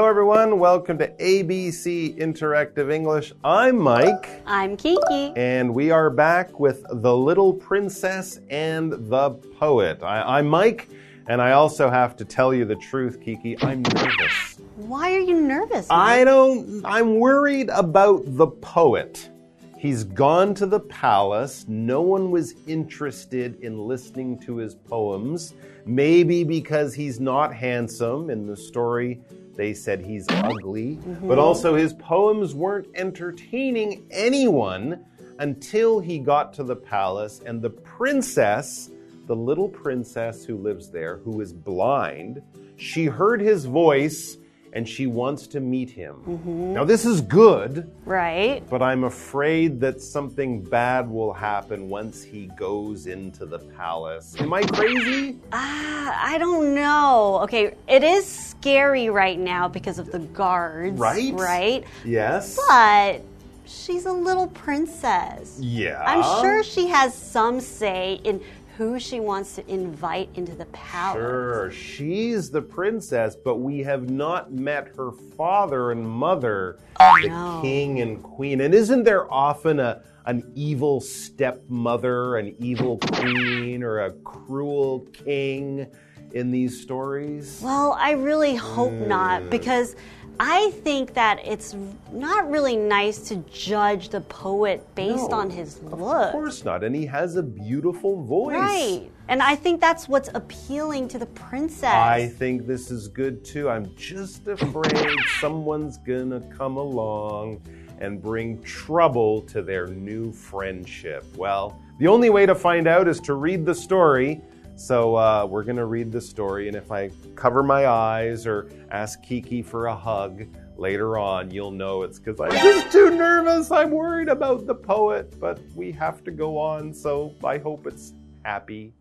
Hello, everyone. Welcome to ABC Interactive English. I'm Mike. I'm Kiki. And we are back with The Little Princess and the Poet. I, am Mike, and I also have to tell you the truth, Kiki. I'm nervous. Why are you nervous? Mike? I don't, I'm worried about the poet. He's gone to the palace. No one was interested in listening to his poems. Maybe because he's not handsome in the story they said he's ugly, mm -hmm. but also his poems weren't entertaining anyone until he got to the palace and the princess, the little princess who lives there, who is blind, she heard his voice and she wants to meet him. Mm -hmm. Now, this is good. Right. But I'm afraid that something bad will happen once he goes into the palace. Am I crazy? Ah, I don't know. Okay, it is scary right now because of the guards. Right. Right? Yes. But she's a little princess. Yeah. I'm sure she has some say in who she wants to invite into the palace. Sure, she's the princess, but we have not met her father and mother, oh, the no. king and queen. And isn't there often a an evil stepmother, an evil queen, or a cruel king in these stories? Well, I really hope mm. not, hmm. because I think that it's not really nice to judge the poet based no, on his look. Of course not. And he has a beautiful voice. Right. And I think that's what's appealing to the princess. I think this is good too. I'm just afraid someone's going to come along and bring trouble to their new friendship. Well, the only way to find out is to read the story. So uh, we're going to read the story, and if I cover my eyes or ask Kiki for a hug later on, you'll know it's because I'm just too nervous. I'm worried about the poet, but we have to go on, so I hope it's happy.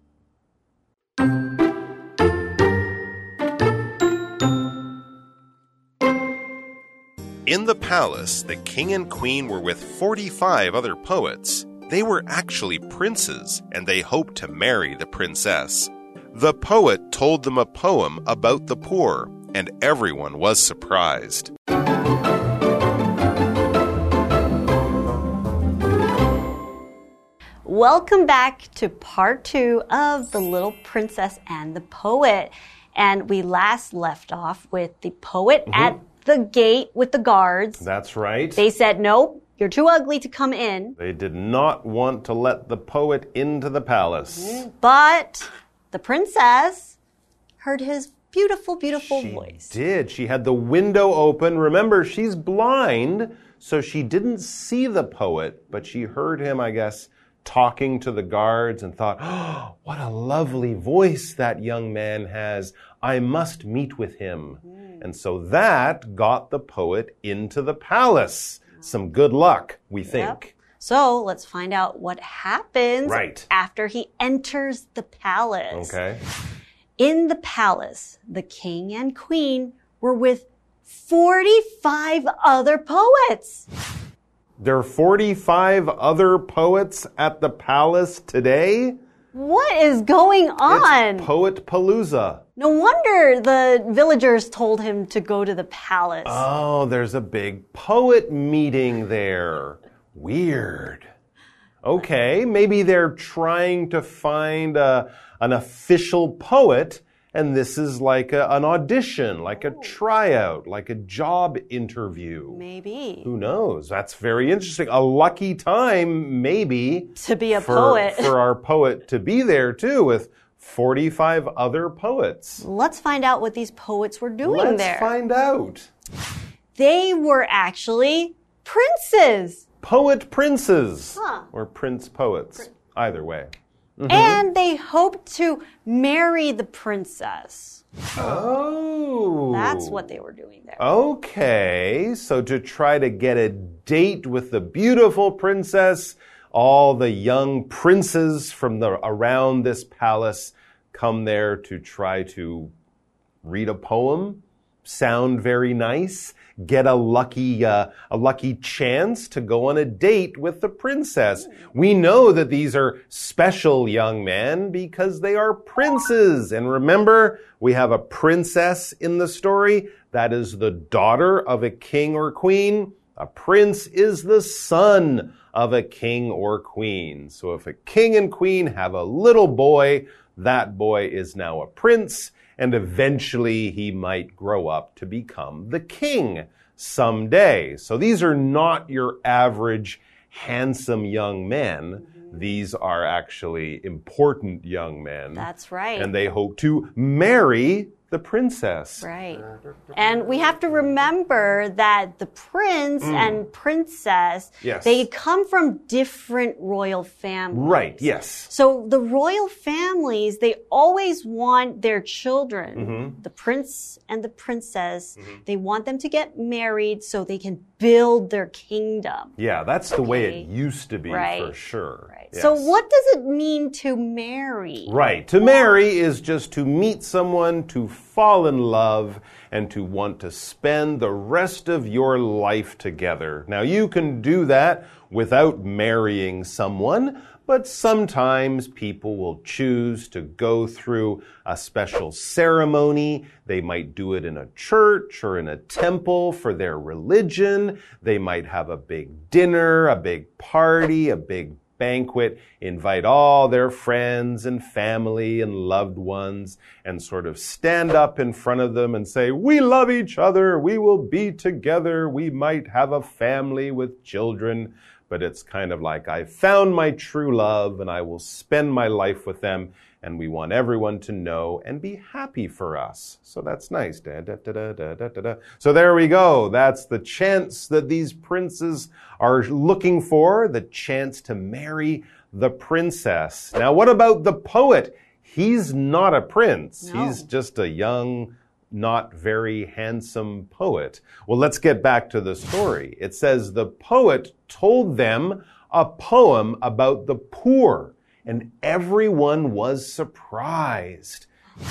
In the palace, the king and queen were with 45 other poets. They were actually princes, and they hoped to marry the princess. The poet told them a poem about the poor, and everyone was surprised. Welcome back to part two of The Little Princess and the Poet. And we last left off with the poet mm -hmm. at the gate with the guards. That's right. They said, nope, you're too ugly to come in. They did not want to let the poet into the palace. But the princess heard his beautiful, beautiful she voice. did. She had the window open. Remember, she's blind, so she didn't see the poet, but she heard him, I guess, talking to the guards and thought, oh, what a lovely voice that young man has. I must meet with him. Mm. And so that got the poet into the palace some good luck, we think. Yep. So let's find out what happens right. after he enters the palace. Okay. In the palace, the king and queen were with 45 other poets. There are 45 other poets at the palace today? What is going on? It's Poet Palooza. No wonder the villagers told him to go to the palace. Oh, there's a big poet meeting there. Weird. Okay, maybe they're trying to find a, an official poet, and this is like a, an audition, like a oh. tryout, like a job interview. Maybe. Who knows? That's very interesting. A lucky time, maybe. To be a for, poet. for our poet to be there, too, with 45 other poets. Let's find out what these poets were doing Let's there. Let's find out. They were actually princes. Poet princes. Huh. Or prince poets. Prin Either way. Mm -hmm. And they hoped to marry the princess. Oh. That's what they were doing there. Okay. So to try to get a date with the beautiful princess, all the young princes from the around this palace come there to try to read a poem, sound very nice? Get a lucky, uh, a lucky chance to go on a date with the princess. We know that these are special young men because they are princes. And remember, we have a princess in the story. That is the daughter of a king or queen. A prince is the son of a king or queen. So if a king and queen have a little boy, that boy is now a prince and eventually he might grow up to become the king someday. So these are not your average handsome young men. These are actually important young men. That's right. And they hope to marry the princess. Right. And we have to remember that the prince and princess, Mm. Yes. they come from different royal families. Right, yes. So the royal families, they always want their children, Mm-hmm. the prince and the princess, they want them to get married so they can build their kingdom. Yeah, that's the way it used to be Right. for sure. Right. Yes. So what does it mean to marry? Right. To marry is just to meet someone, to fall in love, and to want to spend the rest of your life together. Now, you can do that without marrying someone, but sometimes people will choose to go through a special ceremony. They might do it in a church or in a temple for their religion. They might have a big dinner, a big party, a big banquet, invite all their friends and family and loved ones, and sort of stand up in front of them and say, We love each other, we will be together, we might have a family with children. But it's kind of like, I found my true love and I will spend my life with them. And we want everyone to know and be happy for us. So that's nice. Da, da, da, da, da, da, da, da. So there we go. That's the chance that these princes are looking for the chance to marry the princess. Now, what about the poet? He's not a prince, No. he's just a young not very handsome poet. Well, let's get back to the story. It says the poet told them a poem about the poor, and everyone was surprised.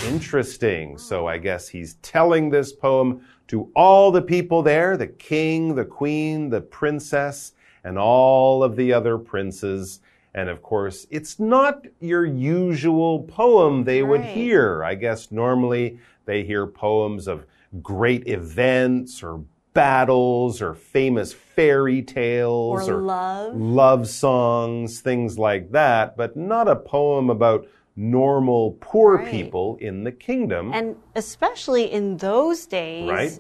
Interesting. So I guess he's telling this poem to all the people there the king, the queen, the princess, and all of the other princes. And of course, it's not your usual poem they would Right. hear. I guess normally they hear poems of great events or battles or famous fairy tales Or love. love songs, things like that, but not a poem about normal poor Right. people in the kingdom. And especially in those days, Right.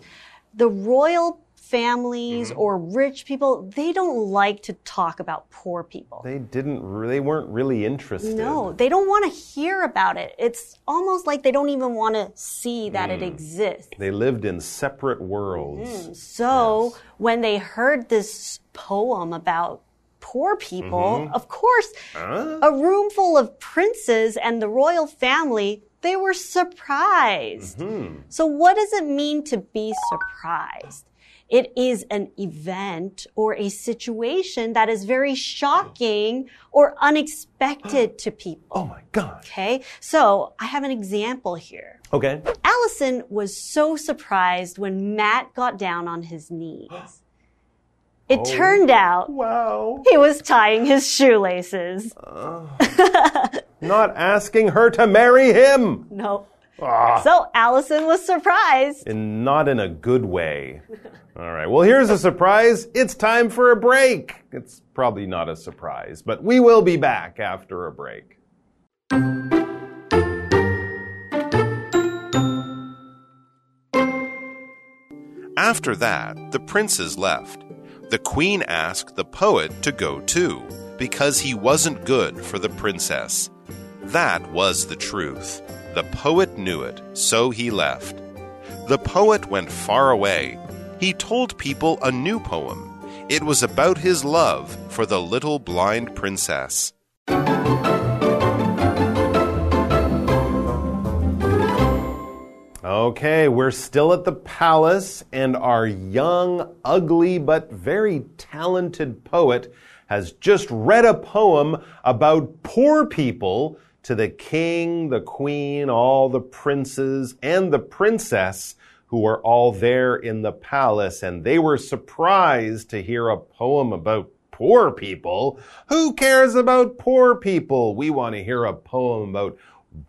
The royal families or rich people, they don't like to talk about poor people. they didn't they weren't really interested. no, they don't want to hear about it. It's almost like they don't even want to see that Mm. it exists. They lived in separate worlds. Mm. So when they heard this poem about poor people, Mm-hmm. of course, a room full of princes and the royal family, they were surprised. Mm-hmm. So what does it mean to be surprised? It is an event or a situation that is very shocking or unexpected to people. Oh my gosh. Okay. So I have an example here. Okay. Allison was so surprised when Matt got down on his knees. It oh, turned out Wow. he was tying his shoelaces. Uh, not asking her to marry him. No. Ah. So Allison was surprised. And not in a good way. All right. Well, here's a surprise. It's time for a break. It's probably not a surprise, but we will be back after a break. After that, the princes left. The queen asked the poet to go too, because he wasn't good for the princess. That was the truth. The poet knew it, so he left. The poet went far away. He told people a new poem. It was about his love for the little blind princess. Okay, we're still at the palace, and our young, ugly, but very talented poet has just read a poem about poor people to the king, the queen, all the princes, and the princess who were all there in the palace, and they were surprised to hear a poem about poor people. Who cares about poor people? We want to hear a poem about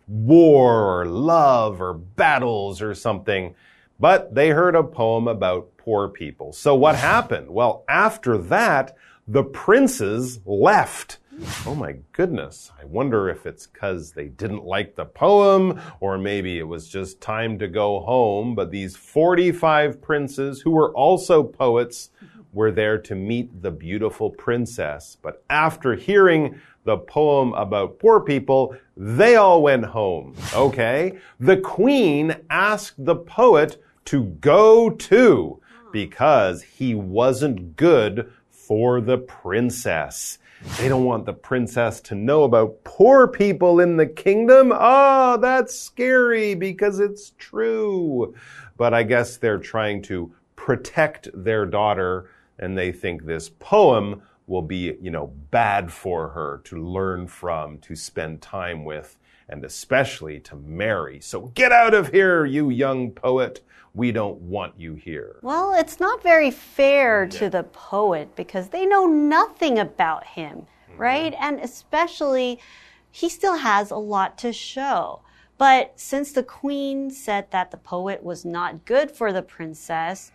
war or love or battles or something. But they heard a poem about poor people. So what happened? Well, after that, the princes left. Oh my goodness. I wonder if it's because they didn't like the poem, or maybe it was just time to go home. But these 45 princes, who were also poets, were there to meet the beautiful princess. But after hearing the poem about poor people, they all went home. Okay? The queen asked the poet to go too because he wasn't good for the princess. They don't want the princess to know about poor people in the kingdom. Oh, that's scary because it's true. But I guess they're trying to protect their daughter and they think this poem will be, you know, bad for her to learn from, to spend time with, and especially to marry. So get out of here, you young poet. We don't want you here. Well, it's not very fair to the poet because they know nothing about him, mm-hmm. right? And especially, he still has a lot to show. But since the queen said that the poet was not good for the princess,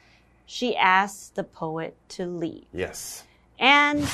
she asked the poet to leave. Yes. And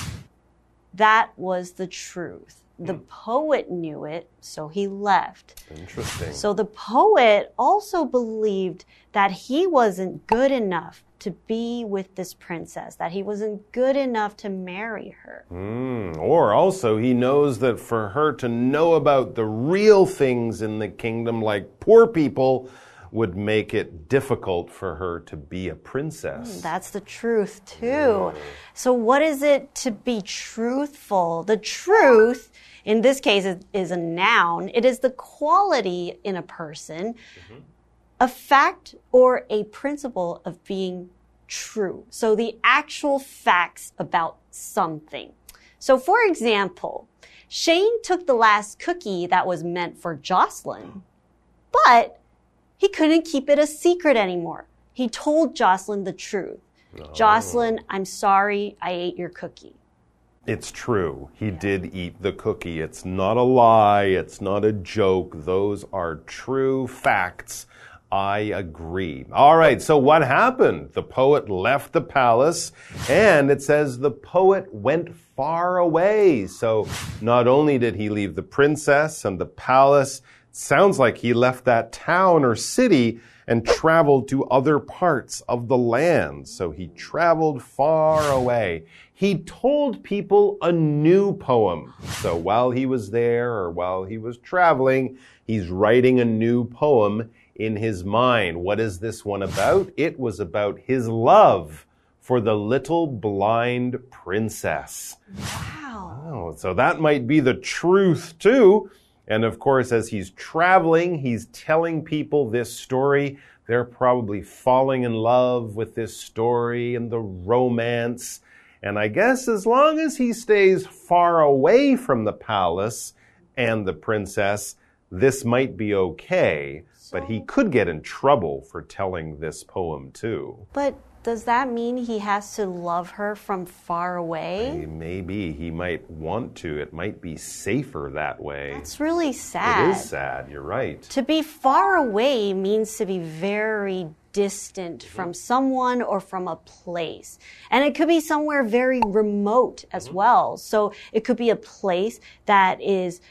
that was the truth. The hmm. poet knew it, so he left. Interesting. So the poet also believed that he wasn't good enough to be with this princess, that he wasn't good enough to marry her. Mm, or also, he knows that for her to know about the real things in the kingdom, like poor people, would make it difficult for her to be a princess. Hmm, that's the truth, too. Hmm. So, what is it to be truthful? The truth, in this case, is, is a noun, it is the quality in a person, a fact or a principle of being true. So, the actual facts about something. So, for example, Shane took the last cookie that was meant for Jocelyn, but he couldn't keep it a secret anymore. He told Jocelyn the truth. Oh. Jocelyn, I'm sorry I ate your cookie. It's true. He did eat the cookie. It's not a lie. It's not a joke. Those are true facts. I agree. All right. So what happened? The poet left the palace and it says the poet went far away. So not only did he leave the princess and the palace, sounds like he left that town or city and traveled to other parts of the land. So he traveled far away. He told people a new poem. So while he was there or while he was traveling, he's writing a new poem in his mind. What is this one about? It was about his love for the little blind princess. Wow. Oh, so that might be the truth too. And of course, as he's traveling, he's telling people this story. They're probably falling in love with this story and the romance. And I guess as long as he stays far away from the palace and the princess, this might be okay. But he could get in trouble for telling this poem too. But does that mean he has to love her from far away? Maybe he might want to. It might be safer that way. It's really sad. It is sad, you're right. To be far away means to be very distant mm-hmm. from someone or from a place. And it could be somewhere very remote as mm-hmm. well. So it could be a place that is,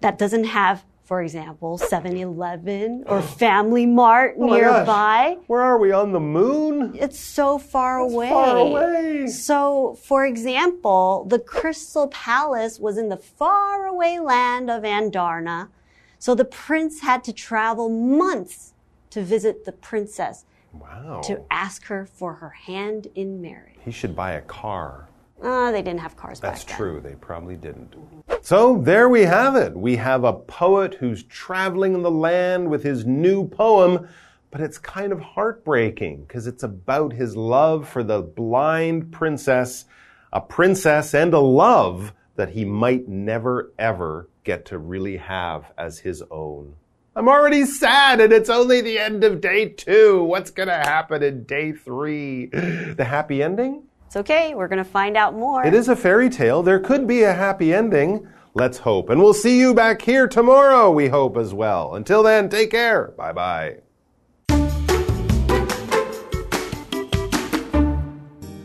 that doesn't have, for example, 7 Eleven or Family Mart Oh nearby. Where are we on the moon? It's so far away. far away. So, for example, the Crystal Palace was in the faraway land of Andarna. So the prince had to travel months to visit the princess Wow. to ask her for her hand in marriage. He should buy a car. Uh, they didn't have cars That's back then. That's true. They probably didn't. So there we have it. We have a poet who's traveling in the land with his new poem, but it's kind of heartbreaking because it's about his love for the blind princess, a princess and a love that he might never ever get to really have as his own. I'm already sad and it's only the end of day two. What's going to happen in day three? The happy ending? It's okay. We're going to find out more. It is a fairy tale. There could be a happy ending. Let's hope. And we'll see you back here tomorrow, we hope as well. Until then, take care. Bye bye.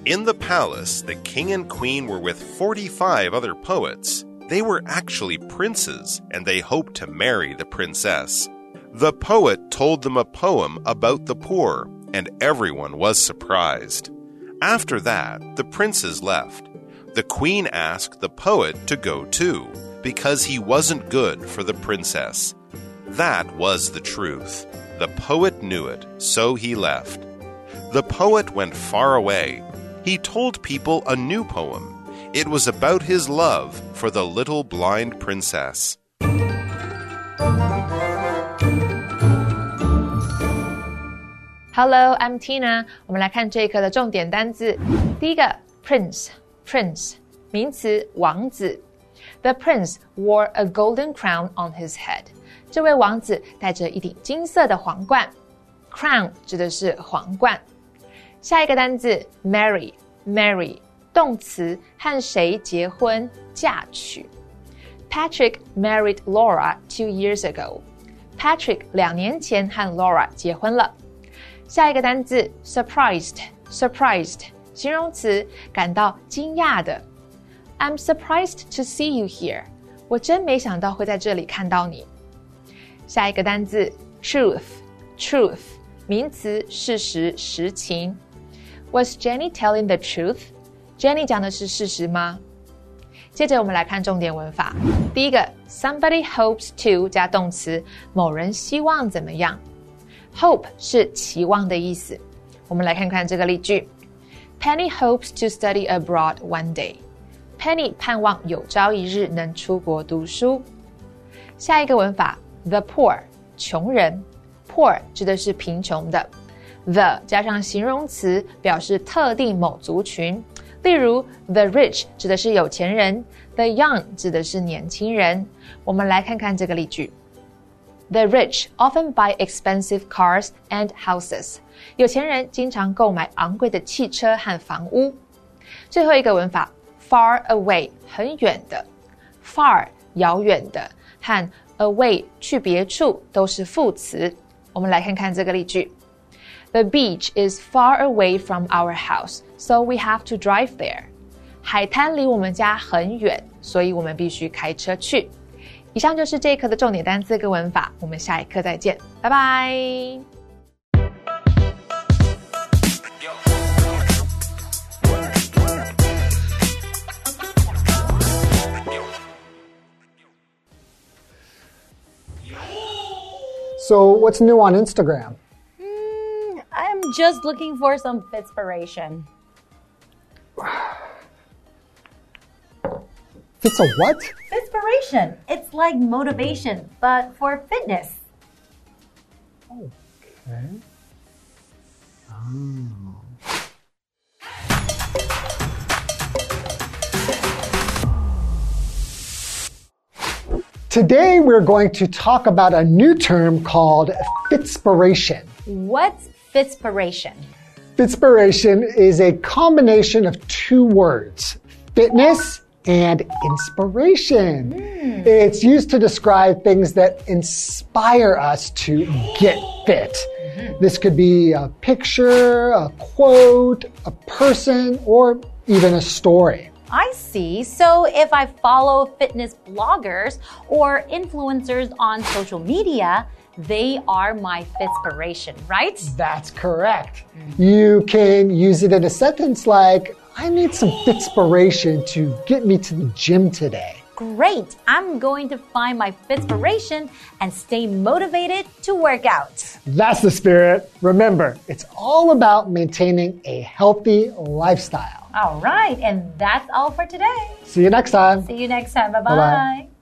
In the palace, the king and queen were with 45 other poets. They were actually princes, and they hoped to marry the princess. The poet told them a poem about the poor, and everyone was surprised. After that, the princes left. The queen asked the poet to go too, because he wasn't good for the princess. That was the truth. The poet knew it, so he left. The poet went far away. He told people a new poem. It was about his love for the little blind princess. Hello, I'm Tina。我们来看这一课的重点单词。第一个，prince，prince，名词，王子。The prince wore a golden crown on his head。这位王子戴着一顶金色的皇冠。Crown 指的是皇冠。下一个单词，marry，marry，动词，和谁结婚、嫁娶。Patrick married Laura two years ago。Patrick 两年前和 Laura 结婚了。 下一个单字 surprised，surprised 形容词，感到惊讶的。I'm surprised to see you here。我真没想到会在这里看到你。下一个单字 truth，truth 名词，事实、实情。Was Jenny telling the truth？Jenny 讲的是事实吗？接着我们来看重点文法。第一个，somebody hopes to 加动词，某人希望怎么样。 Hope 是期望的意思。我们来看看这个例句：Penny hopes to study abroad one day. Penny 盼望有朝一日能出国读书。下一个文法：the poor 穷人，poor 指的是贫穷的，the 加上形容词表示特定某族群。例如，the rich 指的是有钱人，the young 指的是年轻人。我们来看看这个例句。The rich often buy expensive cars and houses. 有钱人经常购买昂贵的汽车和房屋。最后一个文法，far away 很远的，far 遥远的和 away 去别处都是副词。我们来看看这个例句：The beach is far away from our house, so we have to drive there. 海滩离我们家很远，所以我们必须开车去。 以上就是这一课的重点单词跟文法，我们下一课再见，拜拜。So, what's new on Instagram? Mm, I'm just looking for some fitspiration. It's a what? Fitspiration. It's like motivation, but for fitness. Okay. Oh. Today we're going to talk about a new term called fitspiration. What's fitspiration? Fitspiration is a combination of two words, fitness and inspiration. Hmm. It's used to describe things that inspire us to get fit. Mm-hmm. This could be a picture, a quote, a person, or even a story. I see. So if I follow fitness bloggers or influencers on social media, they are my fitspiration, right? That's correct. You can use it in a sentence like, I need some fitspiration to get me to the gym today. Great. I'm going to find my fitspiration and stay motivated to work out. That's the spirit. Remember, it's all about maintaining a healthy lifestyle. All right. And that's all for today. See you next time. See you next time. Bye bye. Bye-bye.